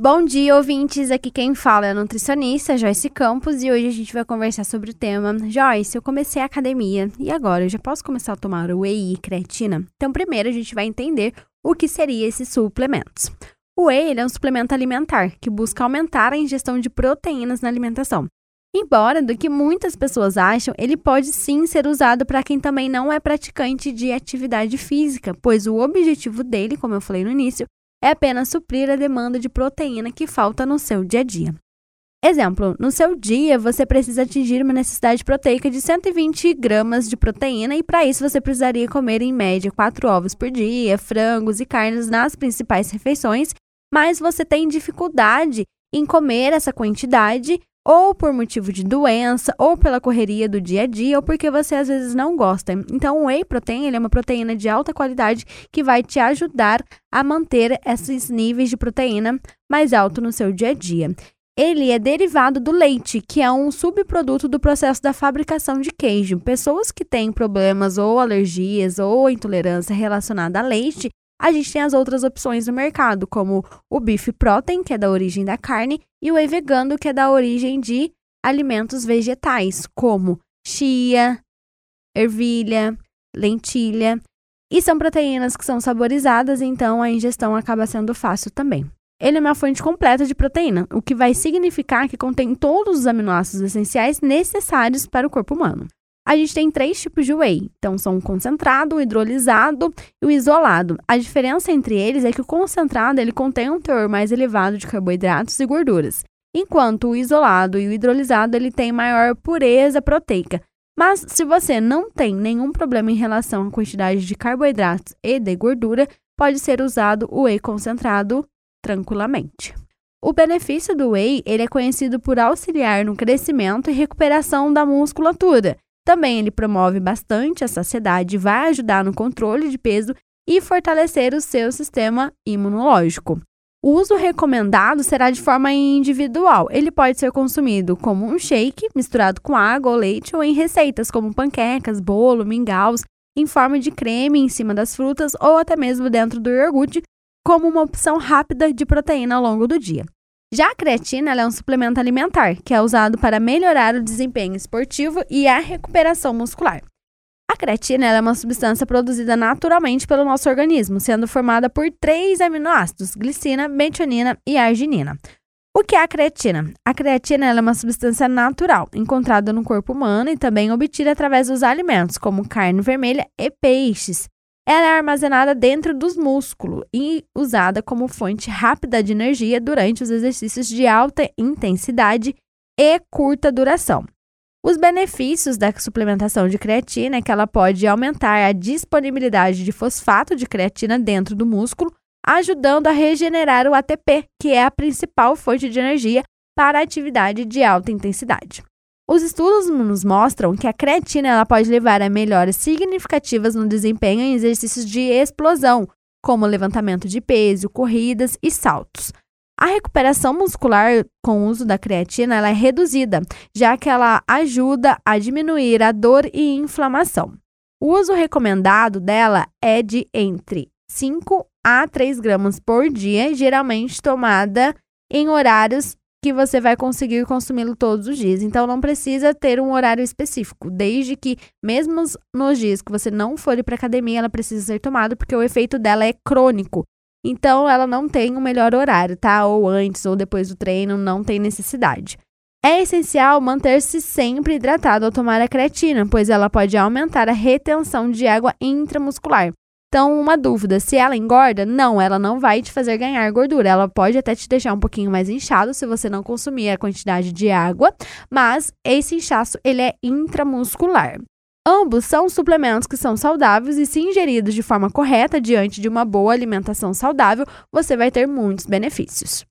Bom dia, ouvintes! Aqui quem fala é a nutricionista Joyce Campos e hoje a gente vai conversar sobre o tema Joyce, eu comecei a academia e agora eu já posso começar a tomar whey e creatina? Então, primeiro a gente vai entender o que seria esses suplementos. O whey é um suplemento alimentar que busca aumentar a ingestão de proteínas na alimentação. Embora do que muitas pessoas acham, ele pode sim ser usado para quem também não é praticante de atividade física, pois o objetivo dele, como eu falei no início, é apenas suprir a demanda de proteína que falta no seu dia a dia. Exemplo, no seu dia você precisa atingir uma necessidade proteica de 120 gramas de proteína e para isso você precisaria comer em média 4 ovos por dia, frangos e carnes nas principais refeições, mas você tem dificuldade em comer essa quantidade ou por motivo de doença, ou pela correria do dia a dia, ou porque você às vezes não gosta. Então, o whey protein ele é uma proteína de alta qualidade que vai te ajudar a manter esses níveis de proteína mais alto no seu dia a dia. Ele é derivado do leite, que é um subproduto do processo da fabricação de queijo. Pessoas que têm problemas ou alergias ou intolerância relacionada a leite, a gente tem as outras opções no mercado, como o Beef Protein, que é da origem da carne, e o Whey Vegano, que é da origem de alimentos vegetais, como chia, ervilha, lentilha. E são proteínas que são saborizadas, então a ingestão acaba sendo fácil também. Ele é uma fonte completa de proteína, o que vai significar que contém todos os aminoácidos essenciais necessários para o corpo humano. A gente tem três tipos de whey. Então, são o concentrado, o hidrolisado e o isolado. A diferença entre eles é que o concentrado ele contém um teor mais elevado de carboidratos e gorduras, enquanto o isolado e o hidrolisado ele tem maior pureza proteica. Mas se você não tem nenhum problema em relação à quantidade de carboidratos e de gordura, pode ser usado o whey concentrado tranquilamente. O benefício do whey ele é conhecido por auxiliar no crescimento e recuperação da musculatura também ele promove bastante a saciedade, vai ajudar no controle de peso e fortalecer o seu sistema imunológico. O uso recomendado será de forma individual. Ele pode ser consumido como um shake, misturado com água ou leite, ou em receitas como panquecas, bolo, mingaus, em forma de creme em cima das frutas ou até mesmo dentro do iogurte, como uma opção rápida de proteína ao longo do dia. Já a creatina é um suplemento alimentar que é usado para melhorar o desempenho esportivo e a recuperação muscular. A creatina é uma substância produzida naturalmente pelo nosso organismo, sendo formada por três aminoácidos: glicina, metionina e arginina. O que é a creatina? A creatina é uma substância natural, encontrada no corpo humano e também obtida através dos alimentos, como carne vermelha e peixes. Ela é armazenada dentro dos músculos e usada como fonte rápida de energia durante os exercícios de alta intensidade e curta duração. Os benefícios da suplementação de creatina é que ela pode aumentar a disponibilidade de fosfato de creatina dentro do músculo, ajudando a regenerar o ATP, que é a principal fonte de energia para a atividade de alta intensidade. Os estudos nos mostram que a creatina ela pode levar a melhoras significativas no desempenho em exercícios de explosão, como levantamento de peso, corridas e saltos. A recuperação muscular com o uso da creatina ela é reduzida, já que ela ajuda a diminuir a dor e inflamação. O uso recomendado dela é de entre 5 a 3 gramas por dia, geralmente tomada em horários que você vai conseguir consumi-lo todos os dias. Então não precisa ter um horário específico, desde que mesmo nos dias que você não for para academia, ela precisa ser tomada porque o efeito dela é crônico. Então ela não tem um melhor horário, tá? Ou antes ou depois do treino, não tem necessidade. É essencial manter-se sempre hidratado ao tomar a creatina, pois ela pode aumentar a retenção de água intramuscular. Então, uma dúvida: se ela engorda, não, ela não vai te fazer ganhar gordura. Ela pode até te deixar um pouquinho mais inchado se você não consumir a quantidade de água, mas esse inchaço ele é intramuscular. Ambos são suplementos que são saudáveis e, se ingeridos de forma correta diante de uma boa alimentação saudável, você vai ter muitos benefícios.